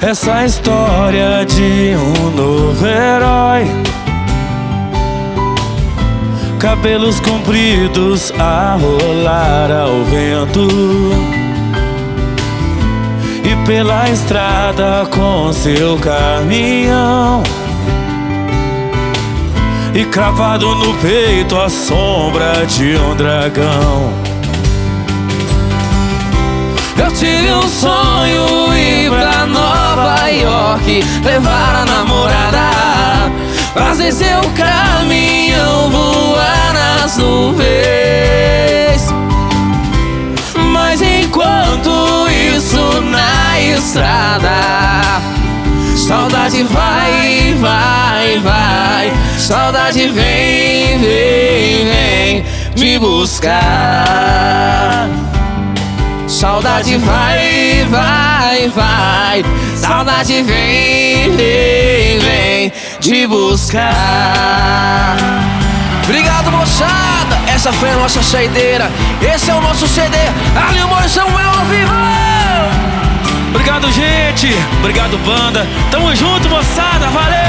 Essa história de um novo herói. Cabelos compridos a rolar ao vento. E pela estrada com seu caminhão. E cravado no peito a sombra de um dragão. Eu tive um Nova York Levar a namorada. Fazer seu caminhão voar nas nuvens. Mas enquanto isso na estrada Saudade vai, vai, vai. Saudade vem, vem, vem Me buscar Saudade vai, vai, vai. Saudade vem, vem, vem te buscar. Obrigado, moçada. Essa foi a nossa saideira. Esse é o nosso CD. Ali o Moisão é ao vivo. Obrigado, gente. Obrigado, banda. Tamo junto, moçada. Valeu!